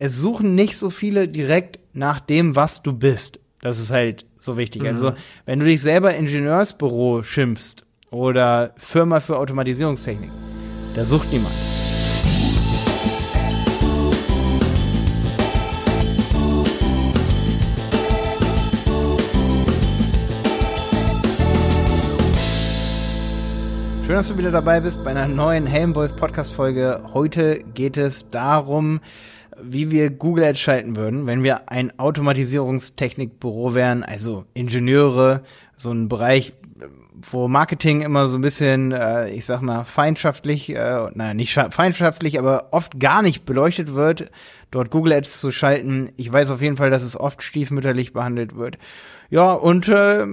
es suchen nicht so viele direkt nach dem, was du bist. Das ist halt so wichtig. Also, mhm. Also, wenn du dich selber Ingenieursbüro schimpfst oder Firma für Automatisierungstechnik, da sucht niemand. Schön, dass du wieder dabei bist bei einer neuen Helmwolf Podcast Folge. Heute geht es darum, wie wir Google Ads schalten würden, wenn wir ein Automatisierungstechnikbüro wären, also Ingenieure, so ein Bereich, wo Marketing immer so ein bisschen, äh, ich sag mal, feindschaftlich, äh, naja, nicht feindschaftlich, aber oft gar nicht beleuchtet wird, dort Google Ads zu schalten. Ich weiß auf jeden Fall, dass es oft stiefmütterlich behandelt wird. Ja, und äh,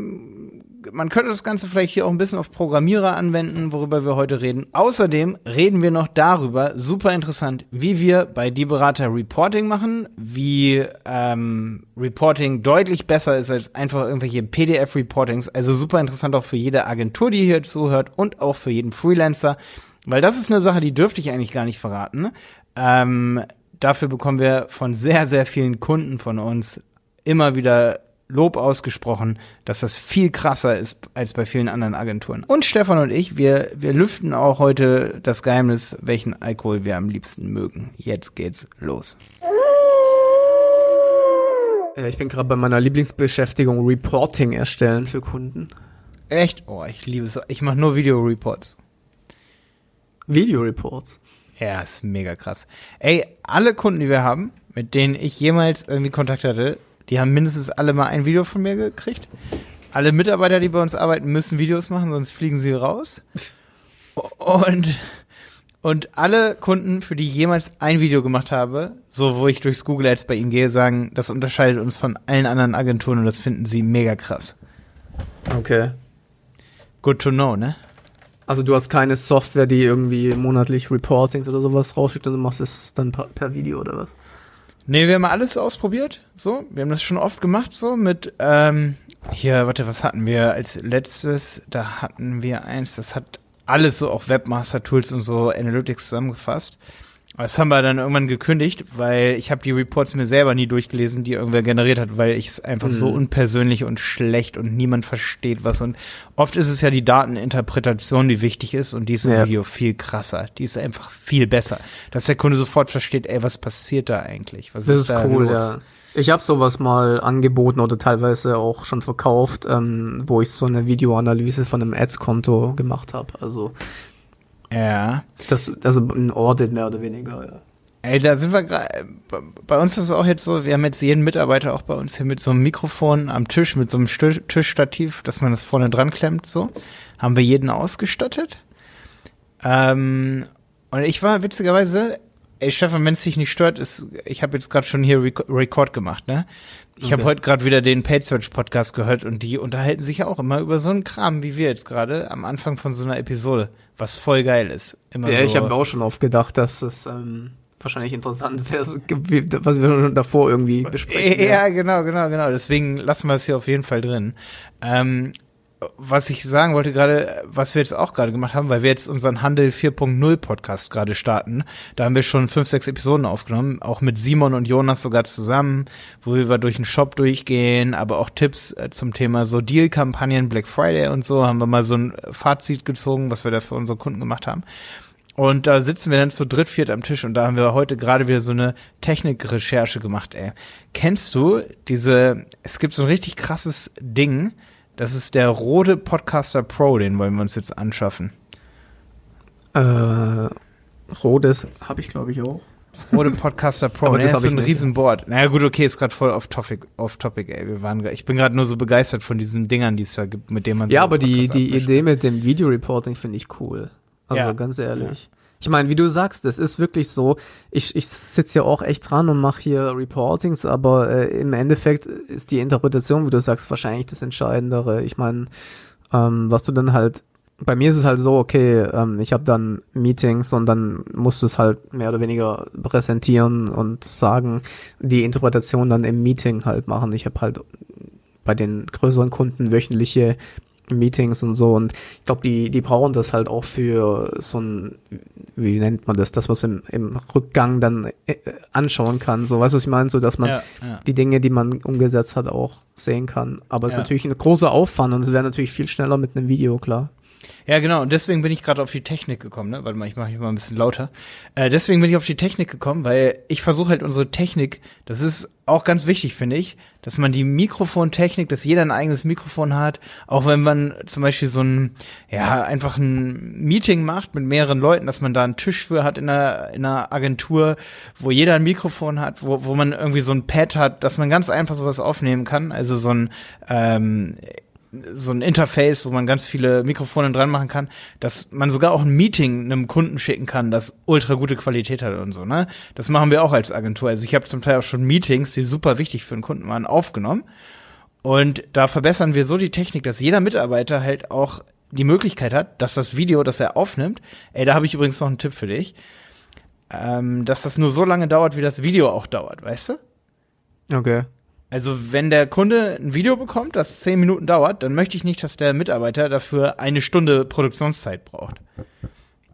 man könnte das Ganze vielleicht hier auch ein bisschen auf Programmierer anwenden, worüber wir heute reden. Außerdem reden wir noch darüber, super interessant, wie wir bei Die Berater Reporting machen, wie ähm, Reporting deutlich besser ist als einfach irgendwelche PDF-Reportings. Also super interessant auch für jede Agentur, die hier zuhört und auch für jeden Freelancer, weil das ist eine Sache, die dürfte ich eigentlich gar nicht verraten. Ähm, dafür bekommen wir von sehr, sehr vielen Kunden von uns immer wieder Lob ausgesprochen, dass das viel krasser ist als bei vielen anderen Agenturen. Und Stefan und ich, wir, wir lüften auch heute das Geheimnis, welchen Alkohol wir am liebsten mögen. Jetzt geht's los. Ich bin gerade bei meiner Lieblingsbeschäftigung Reporting erstellen für Kunden. Echt? Oh, ich liebe es. Ich mache nur Videoreports. Videoreports? Ja, ist mega krass. Ey, alle Kunden, die wir haben, mit denen ich jemals irgendwie Kontakt hatte, die haben mindestens alle mal ein Video von mir gekriegt. Alle Mitarbeiter, die bei uns arbeiten, müssen Videos machen, sonst fliegen sie raus. Und, und alle Kunden, für die ich jemals ein Video gemacht habe, so wo ich durchs Google Ads bei ihnen gehe, sagen, das unterscheidet uns von allen anderen Agenturen und das finden sie mega krass. Okay. Good to know, ne? Also du hast keine Software, die irgendwie monatlich Reportings oder sowas rausschickt und du machst es dann per Video oder was? Nee, wir haben alles ausprobiert. So, wir haben das schon oft gemacht, so mit, ähm, hier, warte, was hatten wir als letztes? Da hatten wir eins, das hat alles so auch Webmaster-Tools und so Analytics zusammengefasst. Das haben wir dann irgendwann gekündigt, weil ich habe die Reports mir selber nie durchgelesen, die irgendwer generiert hat, weil ich es einfach mhm. so unpersönlich und schlecht und niemand versteht was. Und oft ist es ja die Dateninterpretation, die wichtig ist und die ist im ja. Video viel krasser. Die ist einfach viel besser, dass der Kunde sofort versteht, ey, was passiert da eigentlich? Was das ist, ist cool, los? ja. Ich habe sowas mal angeboten oder teilweise auch schon verkauft, ähm, wo ich so eine Videoanalyse von einem Ads-Konto gemacht habe. Also ja. Das, also ein Audit mehr oder weniger, ja. Ey, da sind wir gerade. Bei uns ist es auch jetzt so, wir haben jetzt jeden Mitarbeiter auch bei uns hier mit so einem Mikrofon am Tisch, mit so einem Tischstativ, dass man das vorne dran klemmt, so. Haben wir jeden ausgestattet. Ähm, und ich war witzigerweise, ey Stefan, wenn es dich nicht stört, ist, ich habe jetzt gerade schon hier Rec Record gemacht, ne? Ich okay. habe heute gerade wieder den Paid Search Podcast gehört und die unterhalten sich ja auch immer über so einen Kram, wie wir jetzt gerade am Anfang von so einer Episode was voll geil ist. Immer ja, so. ich habe auch schon oft gedacht, dass es ähm, wahrscheinlich interessant wäre, was wir schon davor irgendwie besprechen. Ja, ja, genau, genau, genau. Deswegen lassen wir es hier auf jeden Fall drin. Ähm, was ich sagen wollte gerade, was wir jetzt auch gerade gemacht haben, weil wir jetzt unseren Handel 4.0 Podcast gerade starten. Da haben wir schon fünf, sechs Episoden aufgenommen, auch mit Simon und Jonas sogar zusammen, wo wir durch den Shop durchgehen, aber auch Tipps äh, zum Thema so Deal-Kampagnen, Black Friday und so, haben wir mal so ein Fazit gezogen, was wir da für unsere Kunden gemacht haben. Und da sitzen wir dann zu dritt, viert am Tisch und da haben wir heute gerade wieder so eine Technikrecherche gemacht, ey. Kennst du diese, es gibt so ein richtig krasses Ding, das ist der Rode Podcaster Pro, den wollen wir uns jetzt anschaffen. Äh, Rodes habe ich, glaube ich, auch. Rode Podcaster Pro, Aber das ist so ein Riesenboard. Naja, gut, okay, ist gerade voll off topic, off topic, ey. Wir waren, ich bin gerade nur so begeistert von diesen Dingern, die es da gibt, mit denen man Ja, so aber die, die Idee mit dem Video-Reporting finde ich cool. Also ja. ganz ehrlich. Ich meine, wie du sagst, es ist wirklich so, ich, ich sitze ja auch echt dran und mache hier Reportings, aber äh, im Endeffekt ist die Interpretation, wie du sagst, wahrscheinlich das Entscheidendere. Ich meine, ähm, was du dann halt, bei mir ist es halt so, okay, ähm, ich habe dann Meetings und dann musst du es halt mehr oder weniger präsentieren und sagen, die Interpretation dann im Meeting halt machen. Ich habe halt bei den größeren Kunden wöchentliche Meetings und so. Und ich glaube, die, die brauchen das halt auch für so ein, wie nennt man das, das, was im, im Rückgang dann äh, anschauen kann. So, weißt du, was ich meine? So, dass man ja, ja. die Dinge, die man umgesetzt hat, auch sehen kann. Aber es ja. ist natürlich ein großer Aufwand und es wäre natürlich viel schneller mit einem Video, klar. Ja, genau. Und deswegen bin ich gerade auf die Technik gekommen. Ne? Warte mal, ich mache mich mal ein bisschen lauter. Äh, deswegen bin ich auf die Technik gekommen, weil ich versuche halt unsere Technik, das ist auch ganz wichtig, finde ich, dass man die Mikrofontechnik, dass jeder ein eigenes Mikrofon hat, auch wenn man zum Beispiel so ein, ja, einfach ein Meeting macht mit mehreren Leuten, dass man da einen Tisch für hat in einer, in einer Agentur, wo jeder ein Mikrofon hat, wo, wo man irgendwie so ein Pad hat, dass man ganz einfach sowas aufnehmen kann, also so ein, ähm, so ein Interface, wo man ganz viele Mikrofone dran machen kann, dass man sogar auch ein Meeting einem Kunden schicken kann, das ultra gute Qualität hat und so, ne? Das machen wir auch als Agentur. Also ich habe zum Teil auch schon Meetings, die super wichtig für einen Kunden waren, aufgenommen. Und da verbessern wir so die Technik, dass jeder Mitarbeiter halt auch die Möglichkeit hat, dass das Video, das er aufnimmt, ey, da habe ich übrigens noch einen Tipp für dich, ähm, dass das nur so lange dauert, wie das Video auch dauert, weißt du? Okay. Also wenn der Kunde ein Video bekommt, das zehn Minuten dauert, dann möchte ich nicht, dass der Mitarbeiter dafür eine Stunde Produktionszeit braucht.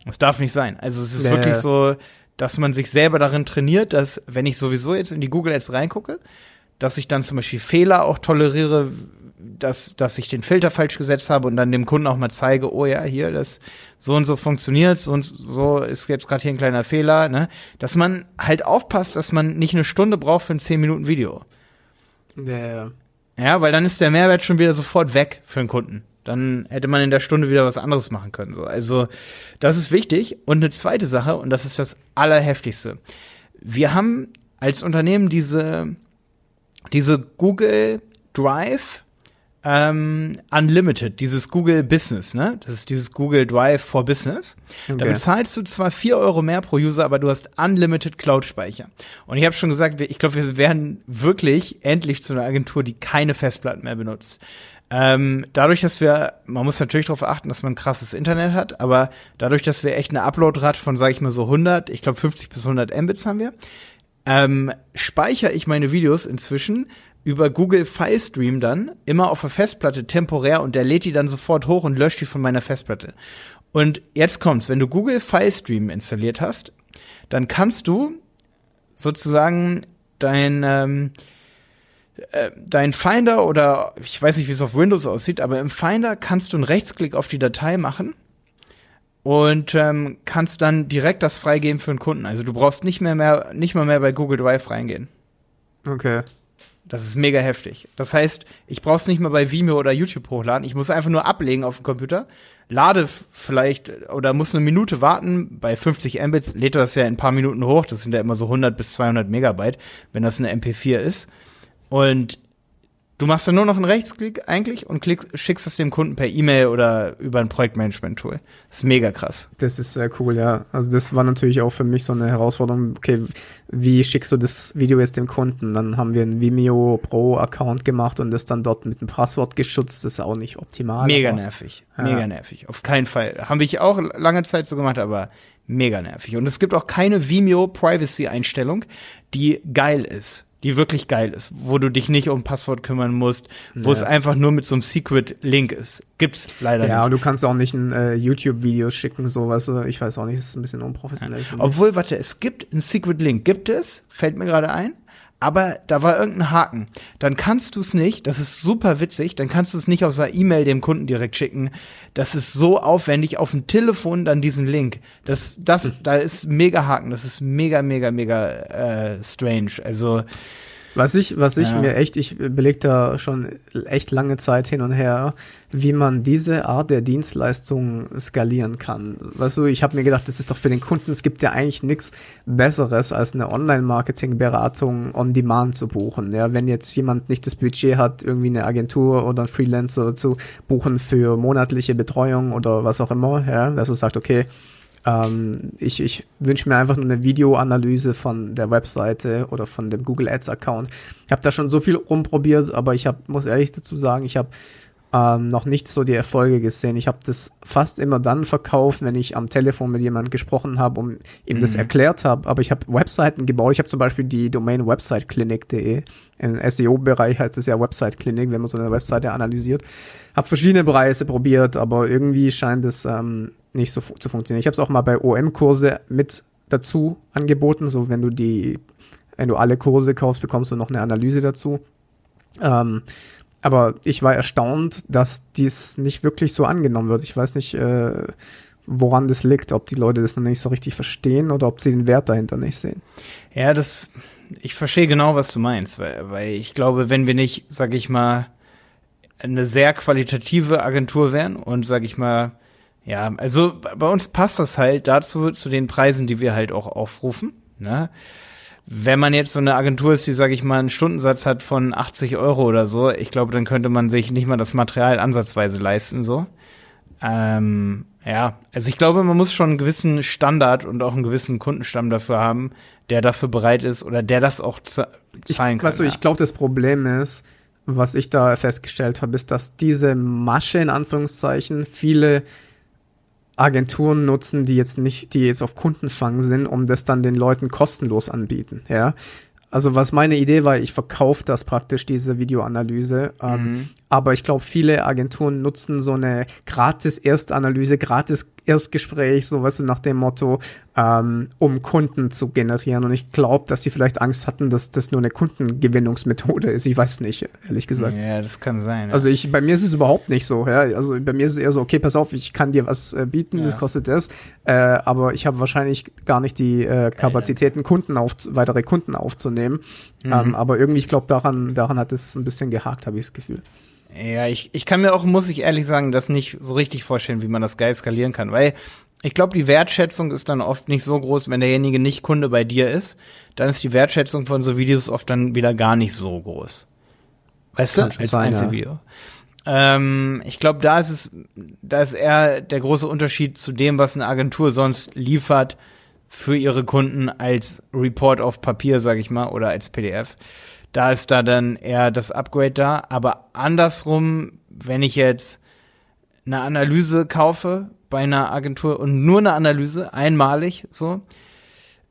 Das darf nicht sein. Also es ist ja, wirklich so, dass man sich selber darin trainiert, dass wenn ich sowieso jetzt in die Google Ads reingucke, dass ich dann zum Beispiel Fehler auch toleriere, dass, dass ich den Filter falsch gesetzt habe und dann dem Kunden auch mal zeige, oh ja, hier, das so und so funktioniert, so und so ist jetzt gerade hier ein kleiner Fehler, ne? Dass man halt aufpasst, dass man nicht eine Stunde braucht für ein 10 Minuten Video. Ja, ja. Ja, weil dann ist der Mehrwert schon wieder sofort weg für den Kunden. Dann hätte man in der Stunde wieder was anderes machen können. So. Also, das ist wichtig. Und eine zweite Sache, und das ist das Allerheftigste. Wir haben als Unternehmen diese, diese Google Drive ähm, Unlimited, dieses Google Business, ne? Das ist dieses Google Drive for Business. Okay. Da bezahlst du zwar vier Euro mehr pro User, aber du hast Unlimited Cloud-Speicher. Und ich habe schon gesagt, ich glaube, wir werden wirklich endlich zu einer Agentur, die keine Festplatten mehr benutzt. Ähm, dadurch, dass wir, man muss natürlich darauf achten, dass man ein krasses Internet hat, aber dadurch, dass wir echt eine Upload-Rate von, sage ich mal so 100, ich glaube 50 bis 100 Mbits haben wir, ähm, speichere ich meine Videos inzwischen über Google Filestream dann immer auf der Festplatte temporär und der lädt die dann sofort hoch und löscht die von meiner Festplatte. Und jetzt kommt's, wenn du Google Filestream installiert hast, dann kannst du sozusagen dein ähm, äh, dein Finder oder ich weiß nicht, wie es auf Windows aussieht, aber im Finder kannst du einen Rechtsklick auf die Datei machen und ähm, kannst dann direkt das freigeben für einen Kunden. Also du brauchst nicht mehr, mehr nicht mal mehr bei Google Drive reingehen. Okay. Das ist mega heftig. Das heißt, ich brauch's nicht mehr bei Vimeo oder YouTube hochladen. Ich muss einfach nur ablegen auf dem Computer, lade vielleicht oder muss eine Minute warten. Bei 50 Mbits lädt das ja in ein paar Minuten hoch. Das sind ja immer so 100 bis 200 Megabyte, wenn das eine MP4 ist. Und Du machst dann nur noch einen Rechtsklick eigentlich und klick, schickst es dem Kunden per E-Mail oder über ein Projektmanagement-Tool. Das ist mega krass. Das ist sehr cool, ja. Also das war natürlich auch für mich so eine Herausforderung. Okay, wie schickst du das Video jetzt dem Kunden? Dann haben wir einen Vimeo Pro-Account gemacht und das dann dort mit einem Passwort geschützt. Das ist auch nicht optimal. Mega aber, nervig. Mega ja. nervig. Auf keinen Fall. Haben wir auch lange Zeit so gemacht, aber mega nervig. Und es gibt auch keine Vimeo Privacy-Einstellung, die geil ist die wirklich geil ist, wo du dich nicht um Passwort kümmern musst, wo ja. es einfach nur mit so einem Secret-Link ist. Gibt's leider ja, nicht. Ja, und du kannst auch nicht ein äh, YouTube-Video schicken, sowas. Ich weiß auch nicht, ist ein bisschen unprofessionell. Ja. Obwohl, warte, es gibt ein Secret-Link. Gibt es? Fällt mir gerade ein aber da war irgendein Haken. Dann kannst du es nicht, das ist super witzig, dann kannst du es nicht aus der E-Mail dem Kunden direkt schicken. Das ist so aufwendig, auf dem Telefon dann diesen Link. Das, das, da ist mega Haken, das ist mega, mega, mega äh, strange. Also was ich, was ich ja. mir echt, ich beleg da schon echt lange Zeit hin und her, wie man diese Art der Dienstleistung skalieren kann. Weißt du, ich habe mir gedacht, das ist doch für den Kunden, es gibt ja eigentlich nichts Besseres, als eine Online-Marketing-Beratung on Demand zu buchen. Ja, wenn jetzt jemand nicht das Budget hat, irgendwie eine Agentur oder einen Freelancer zu buchen für monatliche Betreuung oder was auch immer, ja, dass er sagt, okay, ähm, ich ich wünsche mir einfach nur eine Videoanalyse von der Webseite oder von dem Google Ads Account. Ich habe da schon so viel rumprobiert, aber ich hab, muss ehrlich dazu sagen, ich habe ähm, noch nicht so die Erfolge gesehen. Ich habe das fast immer dann verkauft, wenn ich am Telefon mit jemandem gesprochen habe und ihm mhm. das erklärt habe. Aber ich habe Webseiten gebaut. Ich habe zum Beispiel die Domain websiteclinic.de. Im SEO-Bereich heißt es ja Website Clinic, wenn man so eine Webseite analysiert. Habe verschiedene Preise probiert, aber irgendwie scheint es ähm, nicht so fu zu funktionieren. Ich habe es auch mal bei OM-Kurse mit dazu angeboten. So wenn du die, wenn du alle Kurse kaufst, bekommst du noch eine Analyse dazu. Ähm, aber ich war erstaunt, dass dies nicht wirklich so angenommen wird. Ich weiß nicht, äh, woran das liegt, ob die Leute das noch nicht so richtig verstehen oder ob sie den Wert dahinter nicht sehen. Ja, das, ich verstehe genau, was du meinst, weil, weil ich glaube, wenn wir nicht, sag ich mal, eine sehr qualitative Agentur wären und sag ich mal, ja, also bei uns passt das halt dazu, zu den Preisen, die wir halt auch aufrufen, ne? Wenn man jetzt so eine Agentur ist, die, sage ich mal, einen Stundensatz hat von 80 Euro oder so, ich glaube, dann könnte man sich nicht mal das Material ansatzweise leisten, so. Ähm, ja, also ich glaube, man muss schon einen gewissen Standard und auch einen gewissen Kundenstamm dafür haben, der dafür bereit ist oder der das auch zahlen ich, kann. Weißt du, ja. ich glaube, das Problem ist, was ich da festgestellt habe, ist, dass diese Masche in Anführungszeichen viele Agenturen nutzen, die jetzt nicht, die jetzt auf Kundenfang sind, um das dann den Leuten kostenlos anbieten, ja. Also was meine Idee war, ich verkaufe das praktisch, diese Videoanalyse. Ähm, mhm. Aber ich glaube, viele Agenturen nutzen so eine gratis Erstanalyse, gratis Erstgespräch, so was nach dem Motto, ähm, um Kunden zu generieren. Und ich glaube, dass sie vielleicht Angst hatten, dass das nur eine Kundengewinnungsmethode ist. Ich weiß nicht, ehrlich gesagt. Ja, das kann sein. Ja. Also ich, bei mir ist es überhaupt nicht so. Ja? Also bei mir ist es eher so, okay, pass auf, ich kann dir was äh, bieten, ja. das kostet das. Äh, aber ich habe wahrscheinlich gar nicht die äh, Kapazitäten, Kunden auf, weitere Kunden aufzunehmen. Mhm. Ähm, aber irgendwie, ich glaube, daran, daran hat es ein bisschen gehakt, habe ich das Gefühl. Ja, ich, ich kann mir auch, muss ich ehrlich sagen, das nicht so richtig vorstellen, wie man das geil skalieren kann, weil ich glaube, die Wertschätzung ist dann oft nicht so groß, wenn derjenige nicht Kunde bei dir ist, dann ist die Wertschätzung von so Videos oft dann wieder gar nicht so groß. Weißt kann du, als sein, Einzelvideo. Ja. Ähm, ich glaube, da ist es, da ist eher der große Unterschied zu dem, was eine Agentur sonst liefert für ihre Kunden als Report auf Papier, sag ich mal, oder als PDF da ist da dann eher das Upgrade da. Aber andersrum, wenn ich jetzt eine Analyse kaufe bei einer Agentur und nur eine Analyse, einmalig so,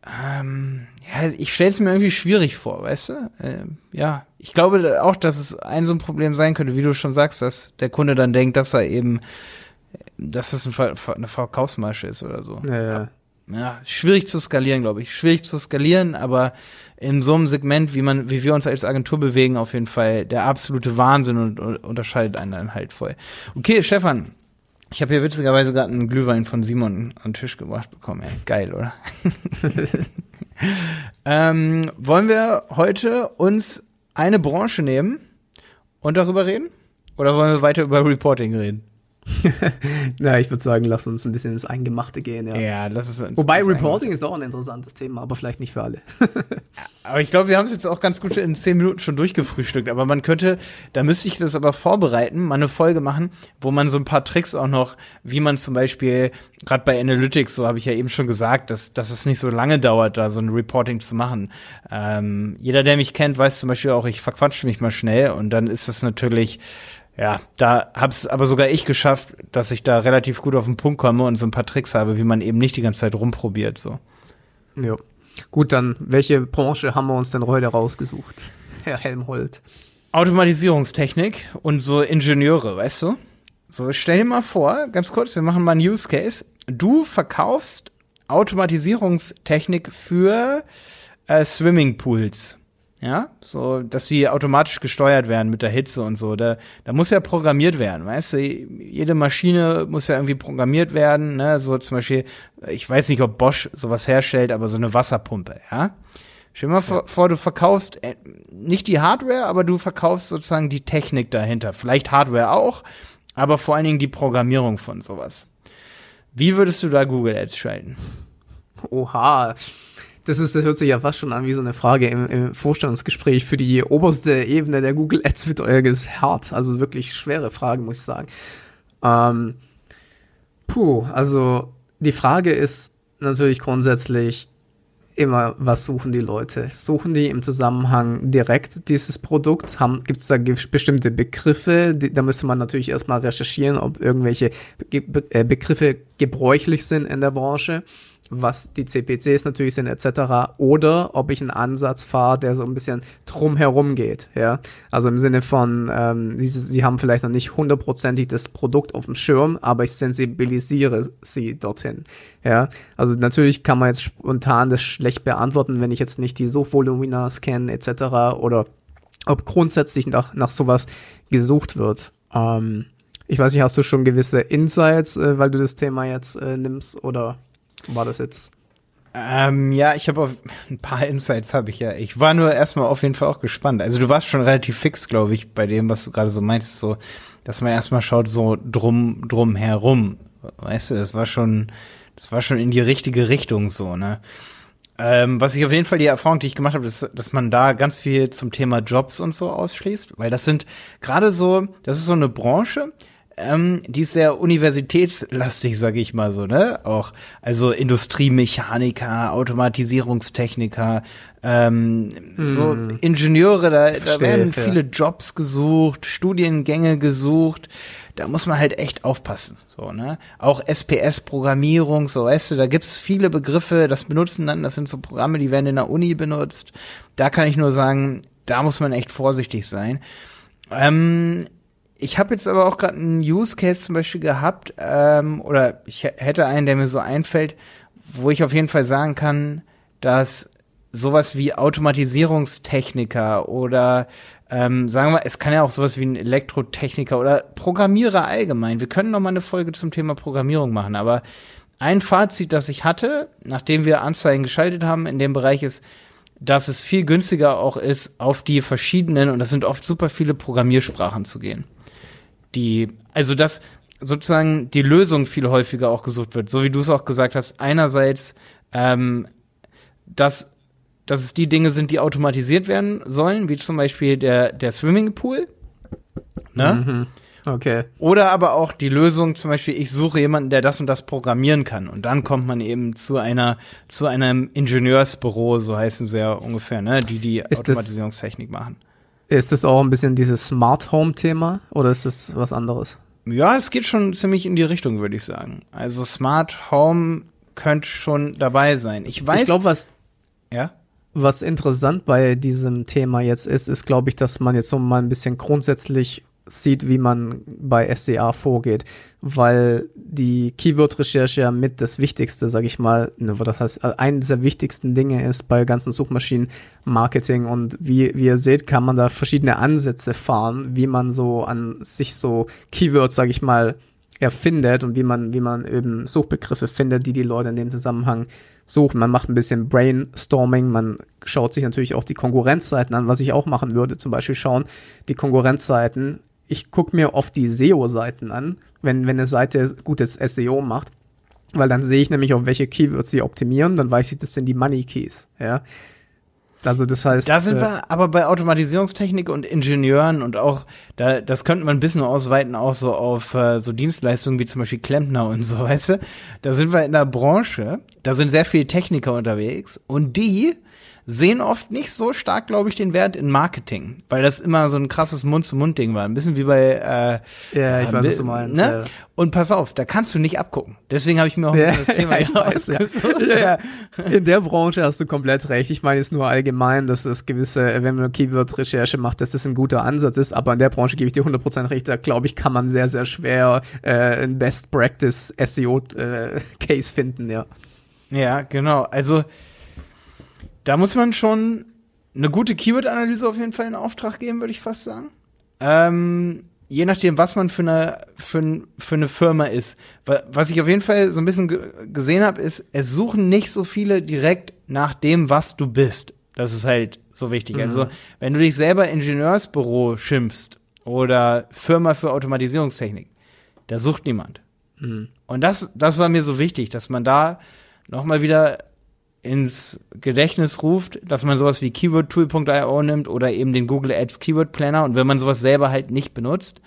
ähm, ja, ich stelle es mir irgendwie schwierig vor, weißt du? Äh, ja, ich glaube auch, dass es ein so ein Problem sein könnte, wie du schon sagst, dass der Kunde dann denkt, dass er eben, dass das eine Verkaufsmasche ist oder so. Ja, ja ja, schwierig zu skalieren, glaube ich. Schwierig zu skalieren, aber in so einem Segment, wie man, wie wir uns als Agentur bewegen, auf jeden Fall der absolute Wahnsinn und, und unterscheidet einen dann halt voll. Okay, Stefan, ich habe hier witzigerweise gerade einen Glühwein von Simon an den Tisch gebracht bekommen. Ey. Geil, oder? ähm, wollen wir heute uns eine Branche nehmen und darüber reden? Oder wollen wir weiter über Reporting reden? Na, ich würde sagen, lass uns ein bisschen ins Eingemachte gehen, ja. Ja, lass es uns. Wobei Reporting ist auch ein interessantes Thema, aber vielleicht nicht für alle. aber ich glaube, wir haben es jetzt auch ganz gut in zehn Minuten schon durchgefrühstückt. Aber man könnte, da müsste ich das aber vorbereiten, mal eine Folge machen, wo man so ein paar Tricks auch noch, wie man zum Beispiel, gerade bei Analytics, so habe ich ja eben schon gesagt, dass, dass es nicht so lange dauert, da so ein Reporting zu machen. Ähm, jeder, der mich kennt, weiß zum Beispiel auch, ich verquatsche mich mal schnell und dann ist es natürlich ja, da hab's aber sogar ich geschafft, dass ich da relativ gut auf den Punkt komme und so ein paar Tricks habe, wie man eben nicht die ganze Zeit rumprobiert, so. Ja. Gut, dann, welche Branche haben wir uns denn heute rausgesucht? Herr Helmholt. Automatisierungstechnik und so Ingenieure, weißt du? So, stell dir mal vor, ganz kurz, wir machen mal einen Use Case. Du verkaufst Automatisierungstechnik für äh, Swimmingpools. Ja, so, dass sie automatisch gesteuert werden mit der Hitze und so. Da, da muss ja programmiert werden, weißt du? Jede Maschine muss ja irgendwie programmiert werden, ne? So zum Beispiel, ich weiß nicht, ob Bosch sowas herstellt, aber so eine Wasserpumpe, ja? Stell dir mal ja. vor, du verkaufst äh, nicht die Hardware, aber du verkaufst sozusagen die Technik dahinter. Vielleicht Hardware auch, aber vor allen Dingen die Programmierung von sowas. Wie würdest du da Google Ads schalten? Oha das ist, das hört sich ja fast schon an wie so eine Frage im, im Vorstellungsgespräch. Für die oberste Ebene der Google Ads wird euer hart. Also wirklich schwere Fragen, muss ich sagen. Ähm, puh, also die Frage ist natürlich grundsätzlich, immer, was suchen die Leute? Suchen die im Zusammenhang direkt dieses Produkt? Gibt es da bestimmte Begriffe? Die, da müsste man natürlich erstmal recherchieren, ob irgendwelche Be äh, Begriffe gebräuchlich sind in der Branche was die CPCs natürlich sind etc. Oder ob ich einen Ansatz fahre, der so ein bisschen drumherum geht. Ja, also im Sinne von, ähm, sie, sie haben vielleicht noch nicht hundertprozentig das Produkt auf dem Schirm, aber ich sensibilisiere sie dorthin. Ja, also natürlich kann man jetzt spontan das schlecht beantworten, wenn ich jetzt nicht die Suchvolumina scanne etc. Oder ob grundsätzlich nach, nach sowas gesucht wird. Ähm, ich weiß nicht, hast du schon gewisse Insights, äh, weil du das Thema jetzt äh, nimmst oder war das jetzt? Ähm, ja, ich habe ein paar Insights habe ich ja. Ich war nur erstmal auf jeden Fall auch gespannt. Also du warst schon relativ fix, glaube ich, bei dem, was du gerade so meinst, so, dass man erstmal schaut, so drum, drum herum. Weißt du, das war schon, das war schon in die richtige Richtung so, ne? Ähm, was ich auf jeden Fall die Erfahrung, die ich gemacht habe, ist, dass man da ganz viel zum Thema Jobs und so ausschließt, weil das sind gerade so, das ist so eine Branche, ähm, die ist sehr universitätslastig, sage ich mal so, ne? Auch also Industriemechaniker, Automatisierungstechniker, ähm, hm. so Ingenieure, da, Verstehe, da werden viele ja. Jobs gesucht, Studiengänge gesucht. Da muss man halt echt aufpassen, so ne? Auch SPS-Programmierung, so weißt du, da gibt's viele Begriffe, das benutzen dann, das sind so Programme, die werden in der Uni benutzt. Da kann ich nur sagen, da muss man echt vorsichtig sein. Ähm, ich habe jetzt aber auch gerade einen Use Case zum Beispiel gehabt, ähm, oder ich hätte einen, der mir so einfällt, wo ich auf jeden Fall sagen kann, dass sowas wie Automatisierungstechniker oder ähm, sagen wir, es kann ja auch sowas wie ein Elektrotechniker oder Programmierer allgemein. Wir können noch mal eine Folge zum Thema Programmierung machen, aber ein Fazit, das ich hatte, nachdem wir Anzeigen geschaltet haben in dem Bereich ist, dass es viel günstiger auch ist, auf die verschiedenen, und das sind oft super viele Programmiersprachen zu gehen die, also dass sozusagen die Lösung viel häufiger auch gesucht wird, so wie du es auch gesagt hast. Einerseits, ähm, dass, dass es die Dinge sind, die automatisiert werden sollen, wie zum Beispiel der, der Swimmingpool. Ne? Mhm. Okay. Oder aber auch die Lösung, zum Beispiel, ich suche jemanden, der das und das programmieren kann. Und dann kommt man eben zu einer, zu einem Ingenieursbüro, so heißen sie ja ungefähr, ne, die die Ist Automatisierungstechnik machen. Ist das auch ein bisschen dieses Smart Home Thema oder ist das was anderes? Ja, es geht schon ziemlich in die Richtung, würde ich sagen. Also Smart Home könnte schon dabei sein. Ich weiß. Ich glaube, was. Ja? Was interessant bei diesem Thema jetzt ist, ist, glaube ich, dass man jetzt so mal ein bisschen grundsätzlich sieht, wie man bei SDA vorgeht, weil die Keyword-Recherche ja mit das Wichtigste, sage ich mal, ne, das heißt, äh, eines der wichtigsten Dinge ist bei ganzen Suchmaschinen-Marketing und wie, wie ihr seht, kann man da verschiedene Ansätze fahren, wie man so an sich so Keywords, sage ich mal, erfindet und wie man, wie man eben Suchbegriffe findet, die die Leute in dem Zusammenhang suchen. Man macht ein bisschen Brainstorming, man schaut sich natürlich auch die Konkurrenzseiten an, was ich auch machen würde, zum Beispiel schauen, die Konkurrenzseiten ich gucke mir oft die SEO-Seiten an, wenn, wenn eine Seite gutes SEO macht. Weil dann sehe ich nämlich, auf welche Keywords sie optimieren, dann weiß ich, das sind die Money Keys, ja. Also das heißt. Da sind äh, wir aber bei Automatisierungstechnik und Ingenieuren und auch, da, das könnte man ein bisschen ausweiten, auch so auf äh, so Dienstleistungen wie zum Beispiel Klempner und so, weißt du? Da sind wir in der Branche, da sind sehr viele Techniker unterwegs und die sehen oft nicht so stark, glaube ich, den Wert in Marketing, weil das immer so ein krasses Mund-zu-Mund-Ding war. Ein bisschen wie bei äh, Ja, ich äh, weiß, was du meinst. Ne? Ja. Und pass auf, da kannst du nicht abgucken. Deswegen habe ich mir auch ein bisschen das Thema ja, weiß, ja. ja, In der Branche hast du komplett recht. Ich meine jetzt nur allgemein, dass das gewisse, wenn man Keyword-Recherche macht, dass das ein guter Ansatz ist, aber in der Branche gebe ich dir 100% recht. Da glaube ich, kann man sehr, sehr schwer äh, ein Best-Practice-SEO-Case äh, finden, ja. Ja, genau. Also da muss man schon eine gute Keyword-Analyse auf jeden Fall in Auftrag geben, würde ich fast sagen. Ähm, je nachdem, was man für eine, für, für eine Firma ist. Was ich auf jeden Fall so ein bisschen gesehen habe, ist, es suchen nicht so viele direkt nach dem, was du bist. Das ist halt so wichtig. Mhm. Also, wenn du dich selber Ingenieursbüro schimpfst oder Firma für Automatisierungstechnik, da sucht niemand. Mhm. Und das, das war mir so wichtig, dass man da nochmal wieder ins Gedächtnis ruft, dass man sowas wie keywordtool.io nimmt oder eben den Google Ads Keyword Planner und wenn man sowas selber halt nicht benutzt,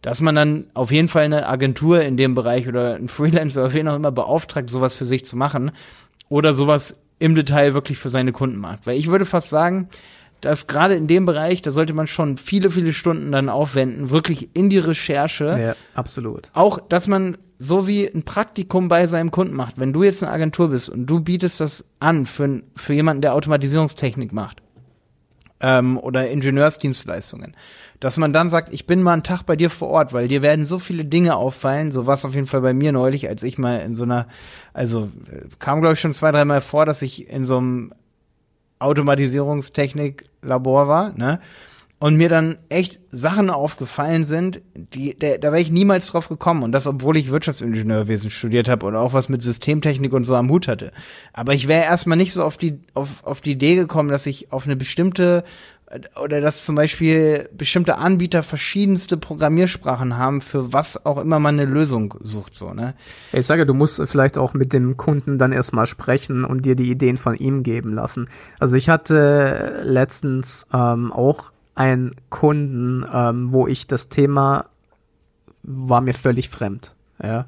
dass man dann auf jeden Fall eine Agentur in dem Bereich oder ein Freelancer auf jeden Fall immer beauftragt, sowas für sich zu machen oder sowas im Detail wirklich für seine Kunden macht. Weil ich würde fast sagen, dass gerade in dem Bereich, da sollte man schon viele, viele Stunden dann aufwenden, wirklich in die Recherche. Ja, absolut. Auch, dass man so wie ein Praktikum bei seinem Kunden macht. Wenn du jetzt eine Agentur bist und du bietest das an für, für jemanden, der Automatisierungstechnik macht ähm, oder Ingenieursdienstleistungen, dass man dann sagt, ich bin mal einen Tag bei dir vor Ort, weil dir werden so viele Dinge auffallen. So war es auf jeden Fall bei mir neulich, als ich mal in so einer, also äh, kam glaube ich schon zwei, dreimal vor, dass ich in so einem Automatisierungstechnik-Labor war, ne? Und mir dann echt Sachen aufgefallen sind, die, da, da wäre ich niemals drauf gekommen. Und das, obwohl ich Wirtschaftsingenieurwesen studiert habe und auch was mit Systemtechnik und so am Hut hatte. Aber ich wäre erstmal nicht so auf die, auf, auf die Idee gekommen, dass ich auf eine bestimmte oder dass zum Beispiel bestimmte Anbieter verschiedenste Programmiersprachen haben, für was auch immer man eine Lösung sucht, so, ne? Ich sage, du musst vielleicht auch mit dem Kunden dann erstmal sprechen und dir die Ideen von ihm geben lassen. Also ich hatte letztens ähm, auch einen Kunden, ähm, wo ich das Thema war mir völlig fremd, ja.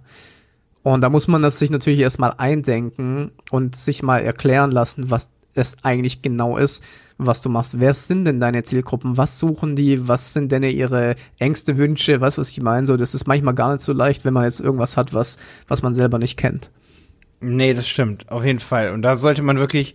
Und da muss man das sich natürlich erstmal eindenken und sich mal erklären lassen, was es eigentlich genau ist was du machst. Wer sind denn deine Zielgruppen? Was suchen die? Was sind denn ihre Ängste, Wünsche? Was, was ich meine? So, das ist manchmal gar nicht so leicht, wenn man jetzt irgendwas hat, was, was man selber nicht kennt. Nee, das stimmt. Auf jeden Fall. Und da sollte man wirklich,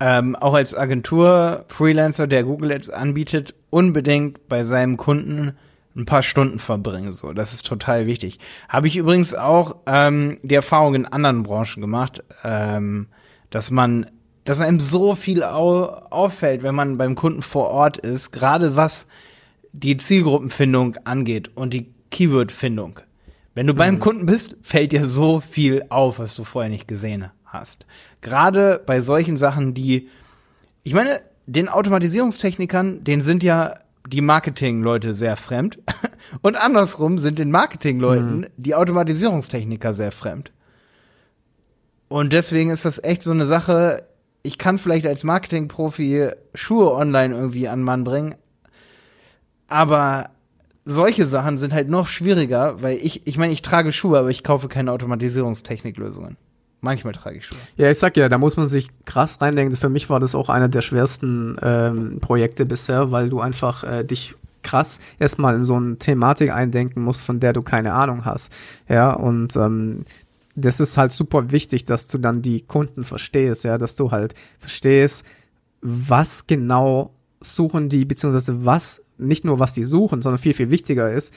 ähm, auch als Agentur, Freelancer, der Google Ads anbietet, unbedingt bei seinem Kunden ein paar Stunden verbringen. So, das ist total wichtig. Habe ich übrigens auch ähm, die Erfahrung in anderen Branchen gemacht, ähm, dass man dass einem so viel au auffällt, wenn man beim Kunden vor Ort ist, gerade was die Zielgruppenfindung angeht und die Keywordfindung. Wenn du mhm. beim Kunden bist, fällt dir so viel auf, was du vorher nicht gesehen hast. Gerade bei solchen Sachen, die, ich meine, den Automatisierungstechnikern, denen sind ja die Marketingleute sehr fremd. Und andersrum sind den Marketingleuten mhm. die Automatisierungstechniker sehr fremd. Und deswegen ist das echt so eine Sache, ich kann vielleicht als Marketingprofi Schuhe online irgendwie an Mann bringen, aber solche Sachen sind halt noch schwieriger, weil ich, ich meine, ich trage Schuhe, aber ich kaufe keine Automatisierungstechniklösungen. Manchmal trage ich Schuhe. Ja, ich sag ja, da muss man sich krass reindenken. Für mich war das auch einer der schwersten ähm, Projekte bisher, weil du einfach äh, dich krass erstmal in so eine Thematik eindenken musst, von der du keine Ahnung hast. Ja, und ähm, das ist halt super wichtig, dass du dann die Kunden verstehst, ja, dass du halt verstehst, was genau suchen die, beziehungsweise was, nicht nur was die suchen, sondern viel, viel wichtiger ist,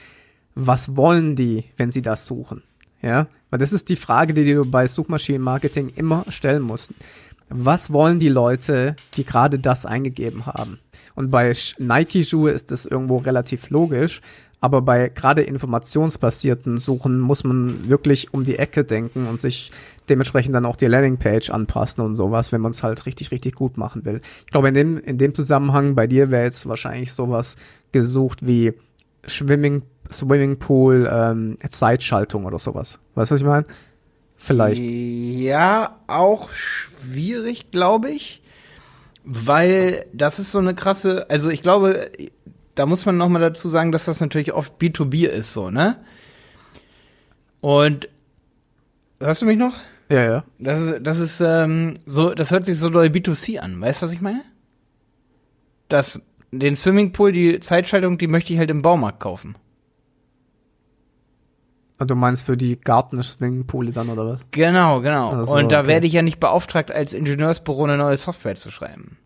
was wollen die, wenn sie das suchen? Ja, weil das ist die Frage, die du bei Suchmaschinenmarketing immer stellen musst. Was wollen die Leute, die gerade das eingegeben haben? Und bei Nike-Schuhe ist das irgendwo relativ logisch, aber bei gerade informationsbasierten Suchen muss man wirklich um die Ecke denken und sich dementsprechend dann auch die Landingpage anpassen und sowas, wenn man es halt richtig, richtig gut machen will. Ich glaube, in dem, in dem Zusammenhang bei dir wäre jetzt wahrscheinlich sowas gesucht wie Swimming, Swimmingpool, ähm, Zeitschaltung oder sowas. Weißt du, was ich meine? Vielleicht. Ja, auch schwierig, glaube ich. Weil das ist so eine krasse, also ich glaube, da muss man noch mal dazu sagen, dass das natürlich oft B2B ist, so, ne? Und hörst du mich noch? Ja, ja. Das ist, das ist ähm, so, das hört sich so doll B2C an. Weißt du, was ich meine? Das, den Swimmingpool, die Zeitschaltung, die möchte ich halt im Baumarkt kaufen. Ah, du meinst für die Garten-Swimmingpoole dann oder was? Genau, genau. So, Und da okay. werde ich ja nicht beauftragt, als Ingenieursbüro eine neue Software zu schreiben.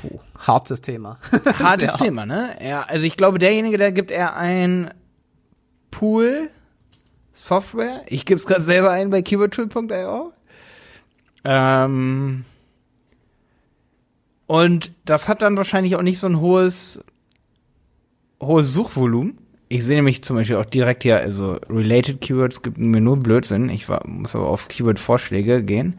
Puh, hartes Thema. hartes Thema, ne? Ja, also ich glaube, derjenige, der gibt eher ein Pool Software. Ich gebe es gerade selber ein bei keywordtool.io. Ähm, und das hat dann wahrscheinlich auch nicht so ein hohes, hohes Suchvolumen. Ich sehe nämlich zum Beispiel auch direkt hier, also Related Keywords gibt mir nur Blödsinn. Ich war, muss aber auf Keyword-Vorschläge gehen.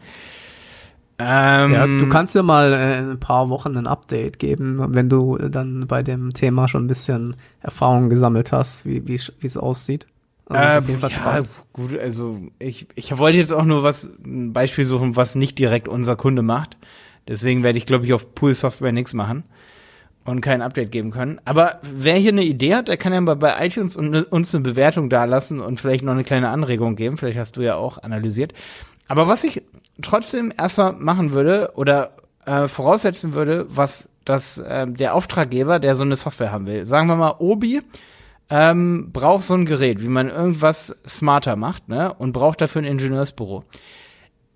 Ähm, ja, du kannst ja mal äh, in ein paar Wochen ein Update geben, wenn du dann bei dem Thema schon ein bisschen Erfahrung gesammelt hast, wie wie es aussieht. Also ähm, ja, gut, also ich, ich wollte jetzt auch nur was, ein Beispiel suchen, was nicht direkt unser Kunde macht. Deswegen werde ich, glaube ich, auf Pool Software nichts machen und kein Update geben können. Aber wer hier eine Idee hat, der kann ja mal bei iTunes uns eine Bewertung dalassen und vielleicht noch eine kleine Anregung geben. Vielleicht hast du ja auch analysiert. Aber was ich trotzdem erstmal machen würde oder äh, voraussetzen würde, was das äh, der Auftraggeber, der so eine Software haben will, sagen wir mal Obi, ähm, braucht so ein Gerät, wie man irgendwas smarter macht, ne? Und braucht dafür ein Ingenieursbüro.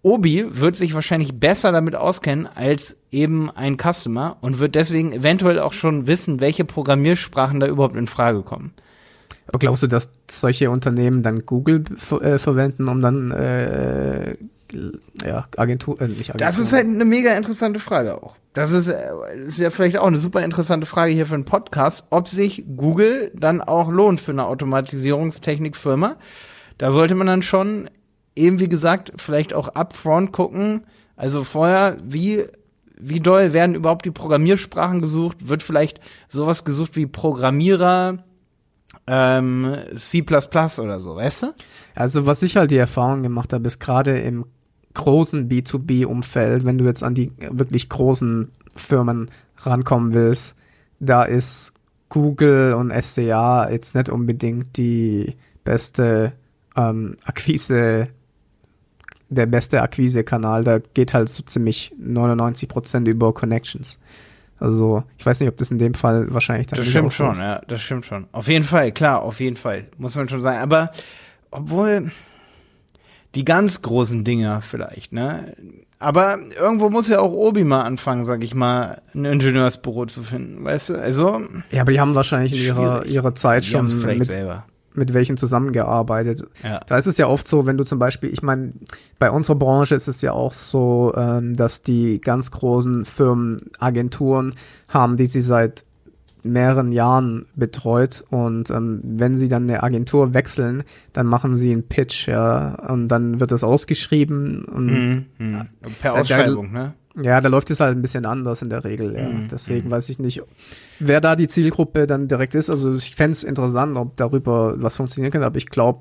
Obi wird sich wahrscheinlich besser damit auskennen als eben ein Customer und wird deswegen eventuell auch schon wissen, welche Programmiersprachen da überhaupt in Frage kommen. Aber glaubst du, dass solche Unternehmen dann Google äh, verwenden, um dann äh, ja, Agentur, äh, nicht Agentur. Das ist halt eine mega interessante Frage auch. Das ist, äh, ist ja vielleicht auch eine super interessante Frage hier für einen Podcast, ob sich Google dann auch lohnt für eine Automatisierungstechnikfirma. Da sollte man dann schon eben wie gesagt vielleicht auch upfront gucken. Also vorher, wie wie doll werden überhaupt die Programmiersprachen gesucht? Wird vielleicht sowas gesucht wie Programmierer, ähm, C++ oder so, weißt du? Also was ich halt die Erfahrung gemacht habe, ist gerade im großen B2B-Umfeld, wenn du jetzt an die wirklich großen Firmen rankommen willst, da ist Google und SCA jetzt nicht unbedingt die beste ähm, Akquise, der beste Akquise-Kanal. Da geht halt so ziemlich 99% über Connections. Also ich weiß nicht, ob das in dem Fall wahrscheinlich dann Das stimmt schon, ja, das stimmt schon. Auf jeden Fall, klar, auf jeden Fall, muss man schon sagen. Aber obwohl die ganz großen Dinger vielleicht, ne? Aber irgendwo muss ja auch Obi mal anfangen, sag ich mal, ein Ingenieursbüro zu finden, weißt du? Also. Ja, aber die haben wahrscheinlich in ihrer, ihrer Zeit schon mit, selber mit welchen zusammengearbeitet. Ja. Da ist es ja oft so, wenn du zum Beispiel, ich meine, bei unserer Branche ist es ja auch so, ähm, dass die ganz großen Firmen Agenturen haben, die sie seit mehreren Jahren betreut und ähm, wenn sie dann eine Agentur wechseln, dann machen sie einen Pitch, ja, und dann wird das ausgeschrieben und mhm, mh. per Ausschreibung, da, ne? Ja, da läuft es halt ein bisschen anders in der Regel, ja. Mhm, Deswegen mhm. weiß ich nicht, wer da die Zielgruppe dann direkt ist. Also ich fände es interessant, ob darüber was funktionieren kann, aber ich glaube,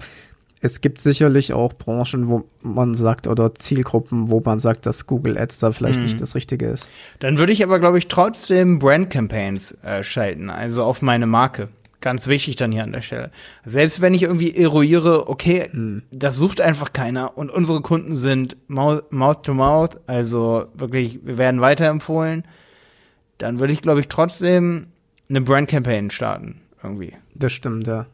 es gibt sicherlich auch Branchen, wo man sagt, oder Zielgruppen, wo man sagt, dass Google Ads da vielleicht mhm. nicht das Richtige ist. Dann würde ich aber, glaube ich, trotzdem Brand Campaigns äh, schalten, also auf meine Marke. Ganz wichtig dann hier an der Stelle. Selbst wenn ich irgendwie eruiere, okay, mhm. das sucht einfach keiner und unsere Kunden sind Mouth to Mouth, also wirklich, wir werden weiterempfohlen, dann würde ich, glaube ich, trotzdem eine Brand Campaign starten, irgendwie. Das stimmt, ja.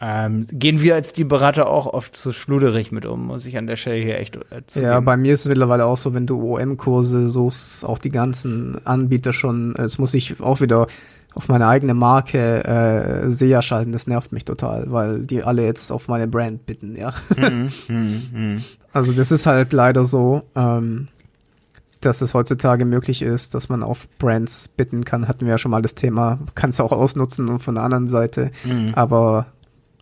Ähm, gehen wir als die Berater auch oft zu schluderig mit um, muss ich an der Stelle hier echt äh, zugeben. Ja, bei mir ist es mittlerweile auch so, wenn du OM-Kurse suchst, auch die ganzen Anbieter schon, es muss ich auch wieder auf meine eigene Marke äh, SEA schalten, das nervt mich total, weil die alle jetzt auf meine Brand bitten, ja. Mhm, mh, mh. Also das ist halt leider so, ähm, dass es heutzutage möglich ist, dass man auf Brands bitten kann, hatten wir ja schon mal das Thema, kannst du auch ausnutzen und von der anderen Seite, mhm. aber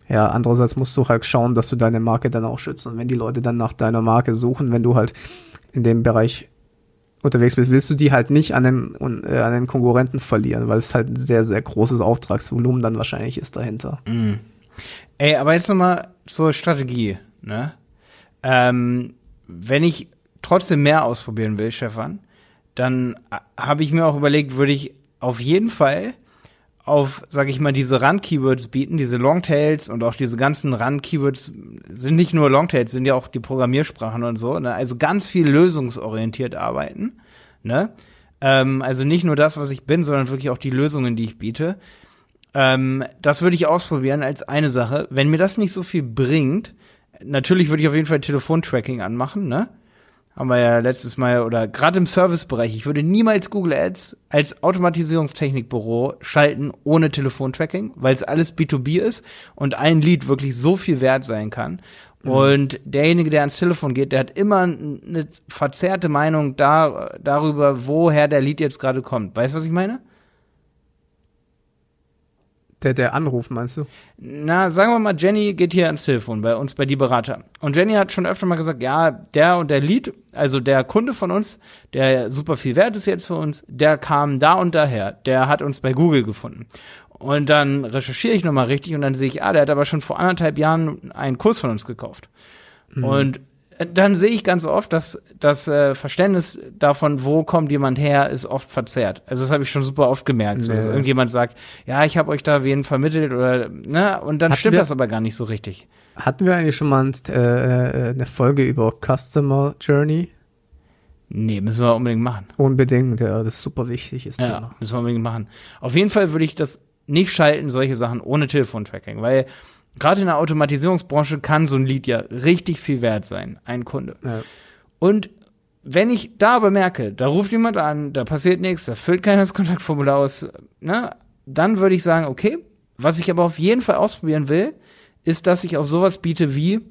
ja, andererseits musst du halt schauen, dass du deine Marke dann auch schützt. Und wenn die Leute dann nach deiner Marke suchen, wenn du halt in dem Bereich unterwegs bist, willst du die halt nicht an den, äh, an den Konkurrenten verlieren, weil es halt ein sehr, sehr großes Auftragsvolumen dann wahrscheinlich ist dahinter. Mm. Ey, aber jetzt nochmal zur Strategie, ne? Ähm, wenn ich trotzdem mehr ausprobieren will, Stefan, dann äh, habe ich mir auch überlegt, würde ich auf jeden Fall auf, sag ich mal, diese Run-Keywords bieten, diese Longtails und auch diese ganzen Run-Keywords sind nicht nur Longtails, sind ja auch die Programmiersprachen und so, ne? Also ganz viel lösungsorientiert arbeiten, ne? Ähm, also nicht nur das, was ich bin, sondern wirklich auch die Lösungen, die ich biete. Ähm, das würde ich ausprobieren als eine Sache. Wenn mir das nicht so viel bringt, natürlich würde ich auf jeden Fall Telefontracking anmachen, ne? Haben wir ja letztes Mal oder gerade im Servicebereich, ich würde niemals Google Ads als Automatisierungstechnikbüro schalten ohne Telefontracking, weil es alles B2B ist und ein Lead wirklich so viel wert sein kann. Mhm. Und derjenige, der ans Telefon geht, der hat immer eine verzerrte Meinung da, darüber, woher der Lead jetzt gerade kommt. Weißt du, was ich meine? Der, der Anruf, meinst du? Na, sagen wir mal, Jenny geht hier ans Telefon bei uns, bei die Berater. Und Jenny hat schon öfter mal gesagt, ja, der und der Lead, also der Kunde von uns, der super viel wert ist jetzt für uns, der kam da und daher. Der hat uns bei Google gefunden. Und dann recherchiere ich nochmal richtig und dann sehe ich, ah, der hat aber schon vor anderthalb Jahren einen Kurs von uns gekauft. Mhm. Und dann sehe ich ganz oft, dass das äh, Verständnis davon, wo kommt jemand her, ist oft verzerrt. Also das habe ich schon super oft gemerkt, so, dass irgendjemand sagt, ja, ich habe euch da wen vermittelt oder ne, und dann Hatten stimmt wir- das aber gar nicht so richtig. Hatten wir eigentlich schon mal ein, äh, äh, eine Folge über Customer Journey? Nee, müssen wir unbedingt machen. Unbedingt, ja, das ist super wichtig ist Ja, Thema. müssen wir unbedingt machen. Auf jeden Fall würde ich das nicht schalten, solche Sachen ohne Telefontracking, weil gerade in der Automatisierungsbranche kann so ein Lied ja richtig viel wert sein, ein Kunde. Ja. Und wenn ich da aber merke, da ruft jemand an, da passiert nichts, da füllt keiner das Kontaktformular aus, ne, dann würde ich sagen, okay, was ich aber auf jeden Fall ausprobieren will, ist, dass ich auf sowas biete wie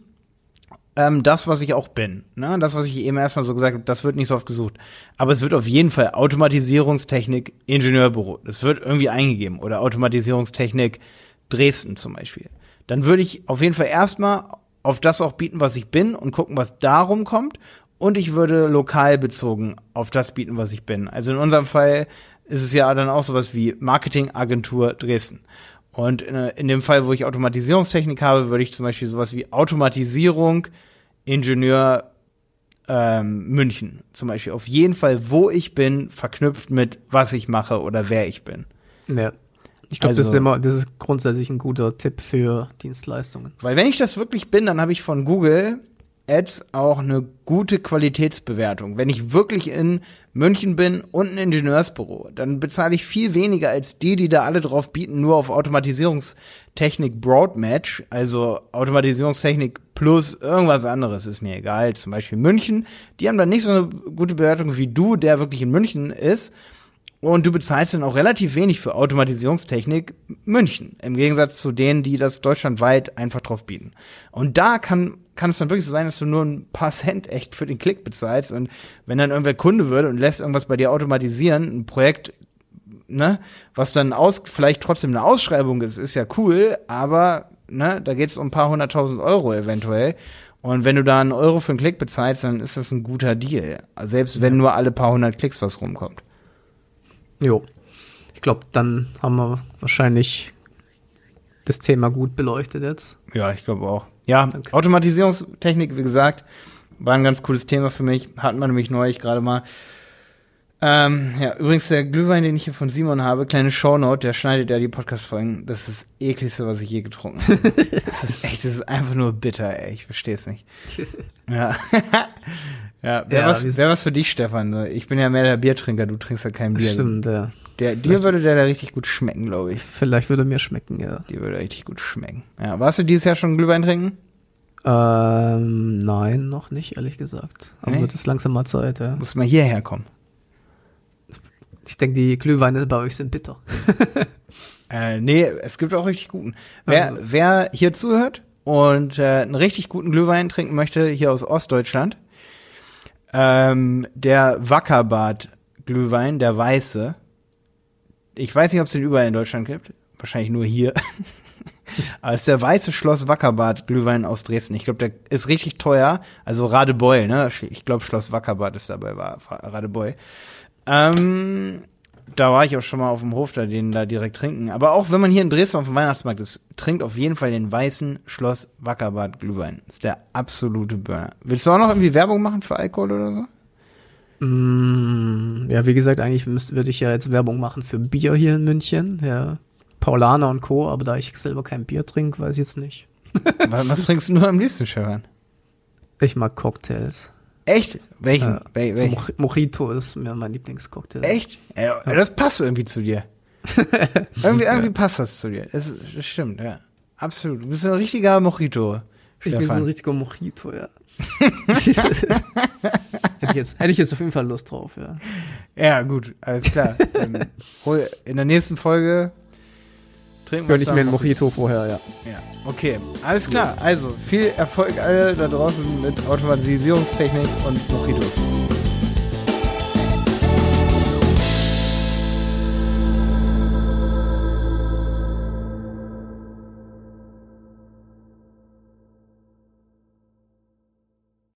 ähm, das, was ich auch bin. Ne? Das, was ich eben erstmal so gesagt habe, das wird nicht so oft gesucht. Aber es wird auf jeden Fall Automatisierungstechnik Ingenieurbüro. Das wird irgendwie eingegeben. Oder Automatisierungstechnik Dresden zum Beispiel. Dann würde ich auf jeden Fall erstmal auf das auch bieten, was ich bin und gucken, was darum kommt. Und ich würde lokal bezogen auf das bieten, was ich bin. Also in unserem Fall ist es ja dann auch sowas wie Marketingagentur Dresden. Und in, in dem Fall, wo ich Automatisierungstechnik habe, würde ich zum Beispiel sowas wie Automatisierung, Ingenieur ähm, München zum Beispiel. Auf jeden Fall, wo ich bin, verknüpft mit was ich mache oder wer ich bin. ja. Ich glaube, das ist Also- immer, das ist grundsätzlich ein guter Tipp für Dienstleistungen. Weil wenn ich das wirklich bin, dann habe ich von Google Ads auch eine gute Qualitätsbewertung. Wenn ich wirklich in München bin und ein Ingenieursbüro, dann bezahle ich viel weniger als die, die da alle drauf bieten, nur auf Automatisierungstechnik Broadmatch, also Automatisierungstechnik plus irgendwas anderes, ist mir egal. Zum Beispiel München, die haben dann nicht so eine gute Bewertung wie du, der wirklich in München ist. Und du bezahlst dann auch relativ wenig für Automatisierungstechnik München. Im Gegensatz zu denen, die das deutschlandweit einfach drauf bieten. Und da kann, kann es dann wirklich so sein, dass du nur ein paar Cent echt für den Klick bezahlst. Und wenn dann irgendwer Kunde wird und lässt irgendwas bei dir automatisieren, ein Projekt, ne, was dann aus, vielleicht trotzdem eine Ausschreibung ist, ist ja cool, aber, ne, da geht's um ein paar hunderttausend Euro eventuell. Und wenn du da einen Euro für einen Klick bezahlst, dann ist das ein guter Deal. Selbst wenn nur alle paar hundert Klicks was rumkommt. Jo. Ich glaube, dann haben wir wahrscheinlich das Thema gut beleuchtet jetzt. Ja, ich glaube auch. Ja, Danke. Automatisierungstechnik, wie gesagt, war ein ganz cooles Thema für mich. Hatten wir nämlich neulich gerade mal. Ähm, ja, übrigens der Glühwein, den ich hier von Simon habe, kleine Shownote, der schneidet ja die Podcast-Folgen. Das ist das ekligste, was ich je getrunken habe. das ist echt, das ist einfach nur bitter, ey. Ich verstehe es nicht. Ja. ja, wäre Ja, was, wär was für dich, Stefan. Ich bin ja mehr der Biertrinker, du trinkst ja kein Bier. stimmt, ja. Der, dir würde der da richtig gut schmecken, glaube ich. Vielleicht würde mir schmecken, ja. Dir würde richtig gut schmecken. Ja, warst du dieses Jahr schon Glühwein trinken? Ähm, nein, noch nicht, ehrlich gesagt. Aber Nee? wird es langsam mal Zeit, ja. Muss mal hierher kommen. Ich denke, die Glühweine bei euch sind bitter. Äh, nee, es gibt auch richtig guten. Wer, Also. wer hier zuhört und äh, einen richtig guten Glühwein trinken möchte, hier aus Ostdeutschland, ähm, der Wackerbad Glühwein, der weiße. Ich weiß nicht, ob es den überall in Deutschland gibt. Wahrscheinlich nur hier. Aber es ist der weiße Schloss Wackerbad Glühwein aus Dresden. Ich glaube, der ist richtig teuer. Also Radebeul, ne? Ich glaube, Schloss Wackerbad ist dabei, war Radebeul. Ähm, da war ich auch schon mal auf dem Hof, da den da direkt trinken. Aber auch wenn man hier in Dresden auf dem Weihnachtsmarkt ist, trinkt auf jeden Fall den weißen Schloss Wackerbad Glühwein. ist der absolute Burner. Willst du auch noch irgendwie Werbung machen für Alkohol oder so? Mm, ja, wie gesagt, eigentlich müsste, würde ich ja jetzt Werbung machen für Bier hier in München, ja. Paulaner und Co., aber da ich selber kein Bier trinke, weiß ich jetzt nicht. was, was trinkst du nur am liebsten, Stefan? Ich mag Cocktails. Echt? Welchen? Ja, Wel so welchen? Mo Mojito ist mir mein Lieblingscocktail. Echt? Ja, das passt irgendwie zu dir. irgendwie, irgendwie passt das zu dir. Das, ist, das stimmt, ja. Absolut. Du bist ein richtiger Mojito. Ich bin so ein richtiger Mojito, ja. hätte, ich jetzt, hätte ich jetzt auf jeden Fall Lust drauf, ja. Ja, gut, alles klar. Dann hol, in der nächsten Folge trinken Gönn ich mir einen Mojito vorher, ja. Ja, okay. Alles klar. Also, viel Erfolg alle da draußen mit Automatisierungstechnik und Mojitos.